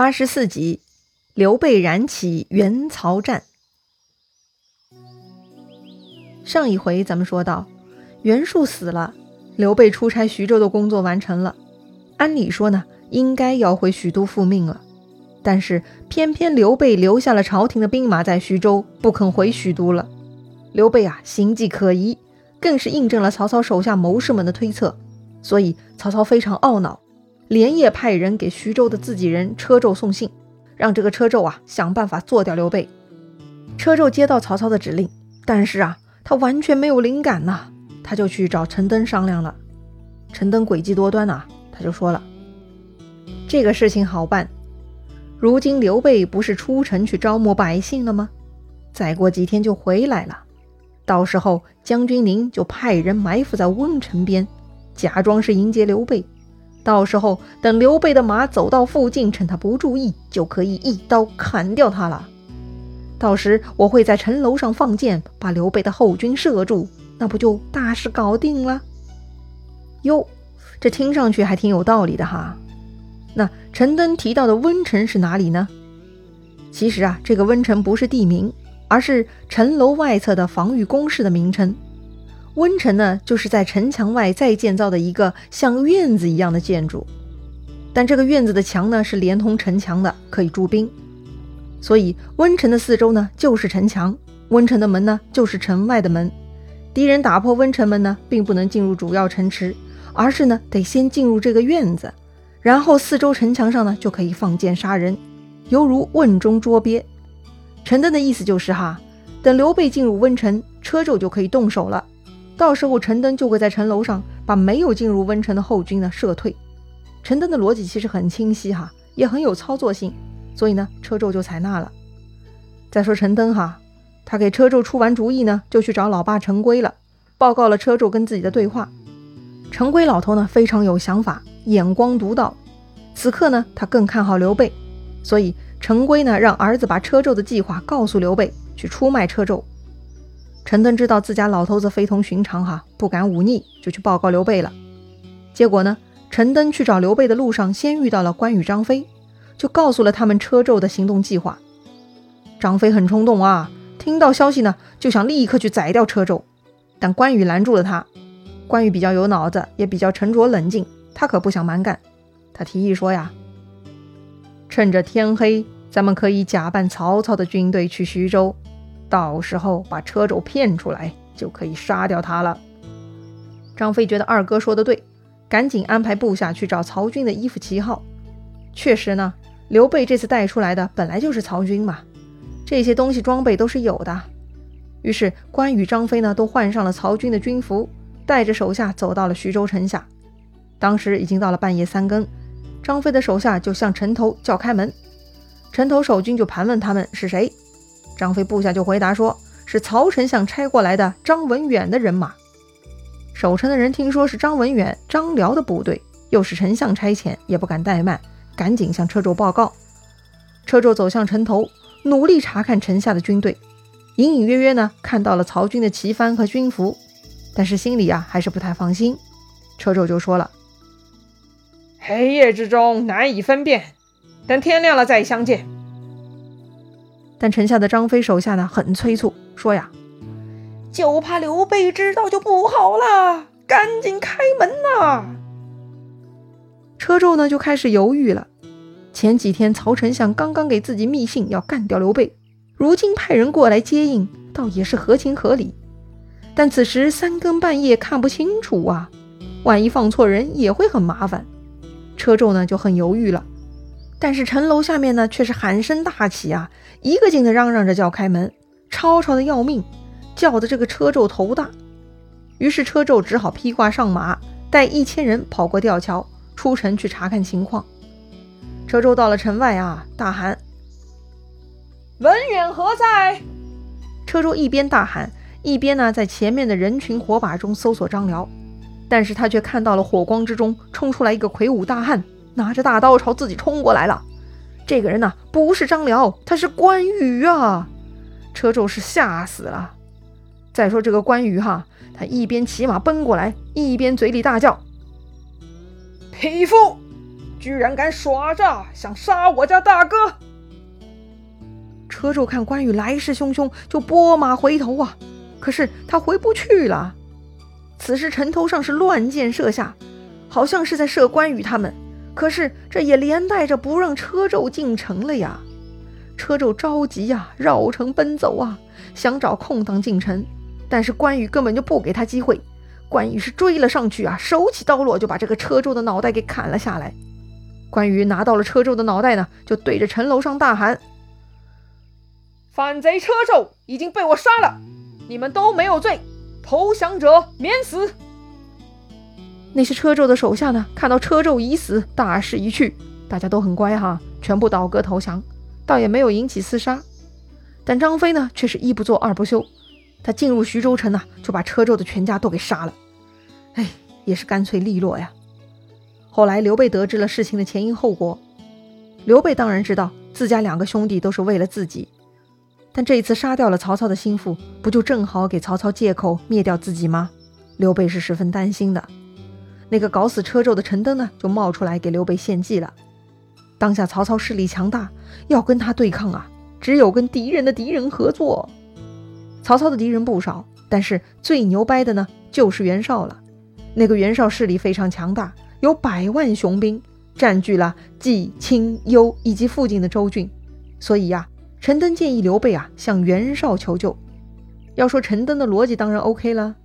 八十四集，刘备燃起袁曹战。上一回咱们说到，袁术死了，刘备出差徐州的工作完成了。按理说呢，应该要回许都复命了，但是偏偏刘备留下了朝廷的兵马在徐州，不肯回许都了。刘备啊，行迹可疑，更是印证了曹操手下谋士们的推测，所以曹操非常懊恼。连夜派人给徐州的自己人车胄送信，让这个车胄啊想办法做掉刘备。车胄接到曹操的指令，但是啊，他完全没有灵感呐，他就去找陈登商量了。陈登诡计多端呐，他就说了：“这个事情好办，如今刘备不是出城去招募百姓了吗？再过几天就回来了，到时候将军您就派人埋伏在温城边，假装是迎接刘备。”到时候等刘备的马走到附近，趁他不注意，就可以一刀砍掉他了。到时我会在城楼上放箭，把刘备的后军射住，那不就大事搞定了？哟，这听上去还挺有道理的哈。那陈登提到的温城是哪里呢？其实啊，这个温城不是地名，而是城楼外侧的防御工事的名称。温城呢，就是在城墙外再建造的一个像院子一样的建筑，但这个院子的墙呢是连通城墙的，可以驻兵。所以温城的四周呢就是城墙，温城的门呢就是城外的门。敌人打破温城门呢，并不能进入主要城池，而是呢得先进入这个院子，然后四周城墙上呢就可以放箭杀人，犹如瓮中捉鳖。陈登的意思就是哈，等刘备进入温城，车胄就可以动手了。到时候陈登就会在城楼上把没有进入温城的后军呢射退。陈登的逻辑其实很清晰哈，也很有操作性，所以呢车胄就采纳了。再说陈登哈，他给车胄出完主意呢，就去找老爸陈规了，报告了车胄跟自己的对话。陈规老头呢非常有想法，眼光独到。此刻呢他更看好刘备，所以陈规呢让儿子把车胄的计划告诉刘备，去出卖车胄。陈登知道自家老头子非同寻常，哈，不敢忤逆，就去报告刘备了。结果呢，陈登去找刘备的路上，先遇到了关羽、张飞，就告诉了他们车胄的行动计划。张飞很冲动啊，听到消息呢，就想立刻去宰掉车胄，但关羽拦住了他。关羽比较有脑子，也比较沉着冷静，他可不想蛮干。他提议说呀：“趁着天黑，咱们可以假扮曹操的军队去徐州。”到时候把车胄骗出来，就可以杀掉他了。张飞觉得二哥说的对，赶紧安排部下去找曹军的衣服旗号。确实呢，刘备这次带出来的本来就是曹军嘛，这些东西装备都是有的。于是关羽、张飞呢都换上了曹军的军服，带着手下走到了徐州城下。当时已经到了半夜三更，张飞的手下就向城头叫开门，城头守军就盘问他们是谁。张飞部下就回答说：“是曹丞相差过来的张文远的人马。”守城的人听说是张文远、张辽的部队，又是丞相差遣，也不敢怠慢，赶紧向车胄报告。车胄走向城头，努力查看城下的军队，隐隐约约呢看到了曹军的旗幡和军服，但是心里啊还是不太放心。车胄就说了：“黑夜之中难以分辨，等天亮了再相见。”但城下的张飞手下呢很催促，说呀，就怕刘备知道就不好了，赶紧开门呐！车胄呢就开始犹豫了。前几天曹丞相刚刚给自己密信要干掉刘备，如今派人过来接应，倒也是合情合理。但此时三更半夜看不清楚啊，万一放错人也会很麻烦。车胄呢就很犹豫了。但是城楼下面呢，却是喊声大起啊，一个劲的嚷嚷着叫开门，吵吵的要命，叫的这个车胄头大。于是车胄只好披挂上马，带一千人跑过吊桥，出城去查看情况。车胄到了城外啊，大喊：“文远何在？”车胄一边大喊，一边呢在前面的人群火把中搜索张辽，但是他却看到了火光之中冲出来一个魁梧大汉。拿着大刀朝自己冲过来了，这个人呢不是张辽，他是关羽啊！车胄是吓死了。再说这个关羽哈，他一边骑马奔过来，一边嘴里大叫：“匹夫，居然敢耍诈，想杀我家大哥！车胄看关羽来势汹汹，就拨马回头啊，可是他回不去了。此时城头上是乱箭射下，好像是在射关羽他们，可是这也连带着不让车胄进城了呀。车胄着急呀，绕城奔走啊，想找空档进城，但是关羽根本就不给他机会。关羽是追了上去啊，手起刀落就把这个车胄的脑袋给砍了下来。关羽拿到了车胄的脑袋呢，就对着城楼上大喊：“反贼车胄已经被我杀了，你们都没有罪，投降者免死。”那些车胄的手下呢，看到车胄已死，大势已去，大家都很乖哈，全部倒戈投降，倒也没有引起厮杀。但张飞呢，却是一不做二不休。他进入徐州城呢，就把车胄的全家都给杀了。哎，也是干脆利落呀。后来刘备得知了事情的前因后果，刘备当然知道自家两个兄弟都是为了自己，但这一次杀掉了曹操的心腹，不就正好给曹操借口灭掉自己吗？刘备是十分担心的。那个搞死车胄的陈登呢，就冒出来给刘备献计了。当下曹操势力强大，要跟他对抗啊，只有跟敌人的敌人合作。曹操的敌人不少，但是最牛掰的呢，就是袁绍了。那个袁绍势力非常强大，有百万雄兵，占据了冀、青、幽以及附近的州郡。所以呀，陈登建议刘备啊向袁绍求救。要说陈登的逻辑当然 OK 了，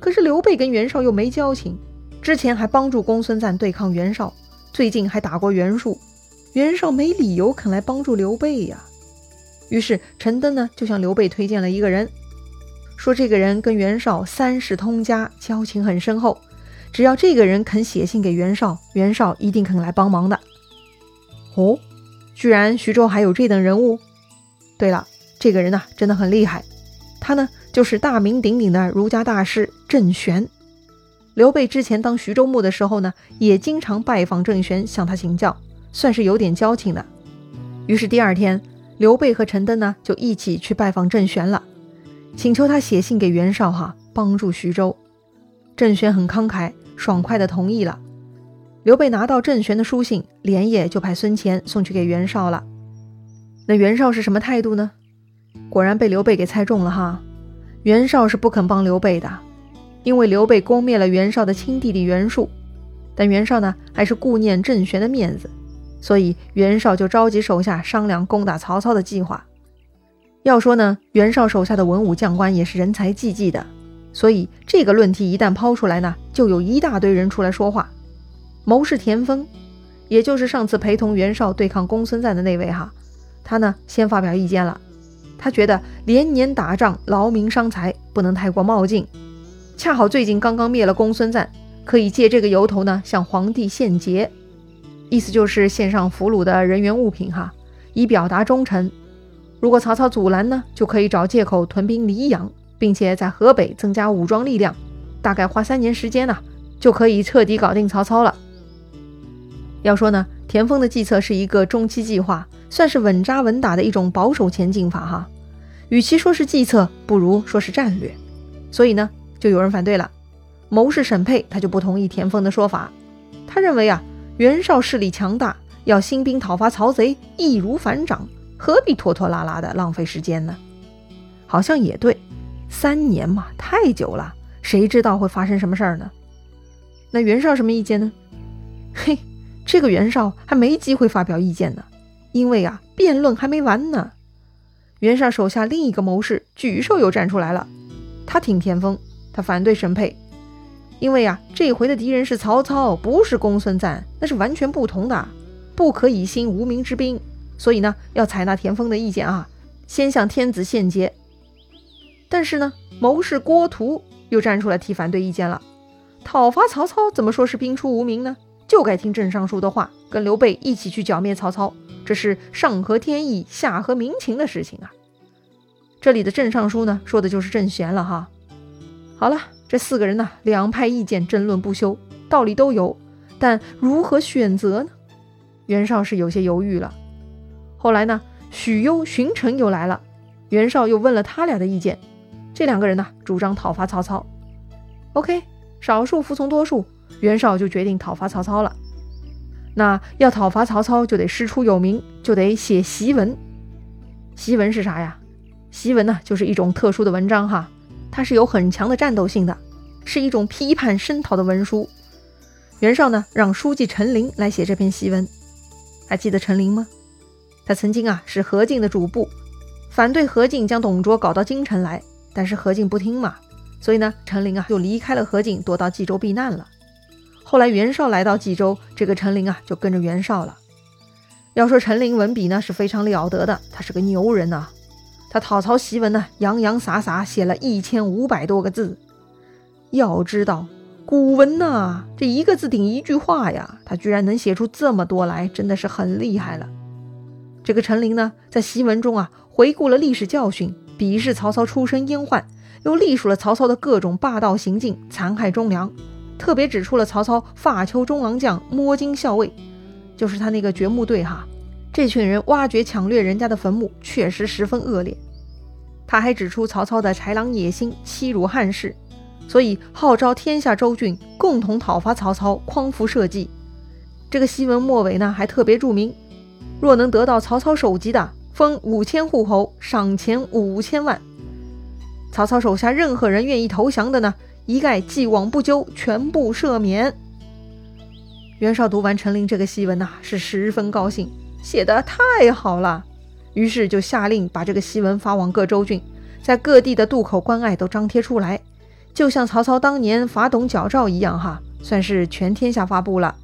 可是刘备跟袁绍又没交情，之前还帮助公孙瓒对抗袁绍，最近还打过袁术，袁绍没理由肯来帮助刘备呀。于是陈登呢就向刘备推荐了一个人。说这个人跟袁绍三世通家，交情很深厚。只要这个人肯写信给袁绍，袁绍一定肯来帮忙的。哦，居然徐州还有这等人物！对了，这个人呢真的很厉害，他呢就是大名鼎鼎的儒家大师郑玄。刘备之前当徐州牧的时候呢，也经常拜访郑玄，向他请教，算是有点交情的。于是第二天，刘备和陈登呢就一起去拜访郑玄了。请求他写信给袁绍，哈，帮助徐州。郑玄很慷慨，爽快地同意了。刘备拿到郑玄的书信，连夜就派孙乾送去给袁绍了。那袁绍是什么态度呢？果然被刘备给猜中了哈。袁绍是不肯帮刘备的，因为刘备攻灭了袁绍的亲弟弟袁术。但袁绍呢，还是顾念郑玄的面子，所以袁绍就召集手下商量攻打曹操的计划。要说呢，袁绍手下的文武将官也是人才济济的，所以这个论题一旦抛出来呢，就有一大堆人出来说话。谋士田丰，也就是上次陪同袁绍对抗公孙瓒的那位哈，他呢先发表意见了。他觉得连年打仗劳民伤财，不能太过冒进。恰好最近刚刚灭了公孙瓒，可以借这个由头呢向皇帝献捷，意思就是献上俘虏的人员物品哈，以表达忠诚。如果曹操阻拦呢，就可以找借口屯兵黎阳，并且在河北增加武装力量，大概花三年时间呢，就可以彻底搞定曹操了。要说呢，田丰的计策是一个中期计划，算是稳扎稳打的一种保守前进法哈。与其说是计策，不如说是战略。所以呢，就有人反对了。谋士沈佩他就不同意田丰的说法，他认为啊，袁绍势力强大，要兴兵讨伐曹贼，易如反掌。何必拖拖拉拉的浪费时间呢？好像也对，三年嘛，太久了，谁知道会发生什么事儿呢？那袁绍什么意见呢？嘿，这个袁绍还没机会发表意见呢，因为啊，辩论还没完呢。袁绍手下另一个谋士沮授又站出来了，他挺田丰，他反对沈佩，因为啊，这回的敌人是曹操，不是公孙瓒，那是完全不同的，不可以兴无名之兵。所以呢，要采纳田丰的意见啊，先向天子献捷。但是呢，谋士郭图又站出来提反对意见了。讨伐曹操怎么说是兵出无名呢？就该听郑尚书的话，跟刘备一起去剿灭曹操，这是上合天意，下合民情的事情啊。这里的郑尚书呢，说的就是郑玄了哈。好了，这四个人呢，两派意见争论不休，道理都有，但如何选择呢？袁绍是有些犹豫了。后来呢，许攸、荀成又来了，袁绍又问了他俩的意见，这两个人呢主张讨伐曹操。OK，少数服从多数，袁绍就决定讨伐曹操了。那要讨伐曹操，就得师出有名，就得写檄文。檄文是啥呀？檄文呢，就是一种特殊的文章哈，它是有很强的战斗性的，是一种批判声讨的文书。袁绍呢，让书记陈琳来写这篇檄文。还记得陈琳吗？他曾经啊是何进的主簿，反对何进将董卓搞到京城来，但是何进不听嘛，所以呢，陈琳啊就离开了何进，躲到冀州避难了。后来袁绍来到冀州，这个陈琳啊就跟着袁绍了。要说陈琳文笔呢是非常了得的，他是个牛人呐。他讨曹檄文呢洋洋洒洒写了一千五百多个字。要知道古文呐，这一个字顶一句话呀，他居然能写出这么多来，真的是很厉害了。这个陈琳呢，在檄文中啊，回顾了历史教训，鄙视曹操出身阉宦，又隶属了曹操的各种霸道行径，残害忠良，特别指出了曹操发丘中郎将、摸金校尉，就是他那个掘墓队哈，这群人挖掘抢掠人家的坟墓，确实十分恶劣。他还指出曹操的豺狼野心，欺辱汉室，所以号召天下州郡共同讨伐曹操，匡扶社稷。这个檄文末尾呢，还特别注明。若能得到曹操首级的，封五千户侯，赏钱五千万。曹操手下任何人愿意投降的呢，一概既往不咎，全部赦免。袁绍读完陈琳这个檄文呐，是十分高兴，写得太好了，于是就下令把这个檄文发往各州郡，在各地的渡口关隘都张贴出来，就像曹操当年伐董矫诏一样哈，算是全天下发布了。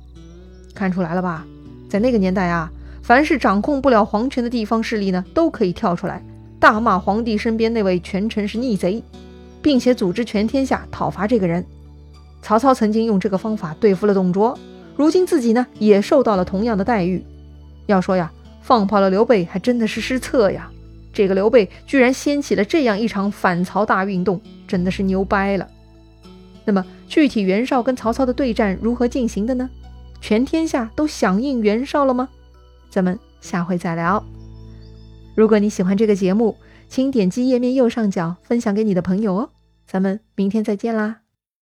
看出来了吧，在那个年代啊。凡是掌控不了皇权的地方势力呢，都可以跳出来大骂皇帝身边那位权臣是逆贼，并且组织全天下讨伐这个人。曹操曾经用这个方法对付了董卓，如今自己呢也受到了同样的待遇。要说呀，放跑了刘备还真的是失策呀！这个刘备居然掀起了这样一场反曹大运动，真的是牛掰了。那么具体袁绍跟曹操的对战如何进行的呢？全天下都响应袁绍了吗？咱们下回再聊。如果你喜欢这个节目，请点击页面右上角分享给你的朋友哦。咱们明天再见啦！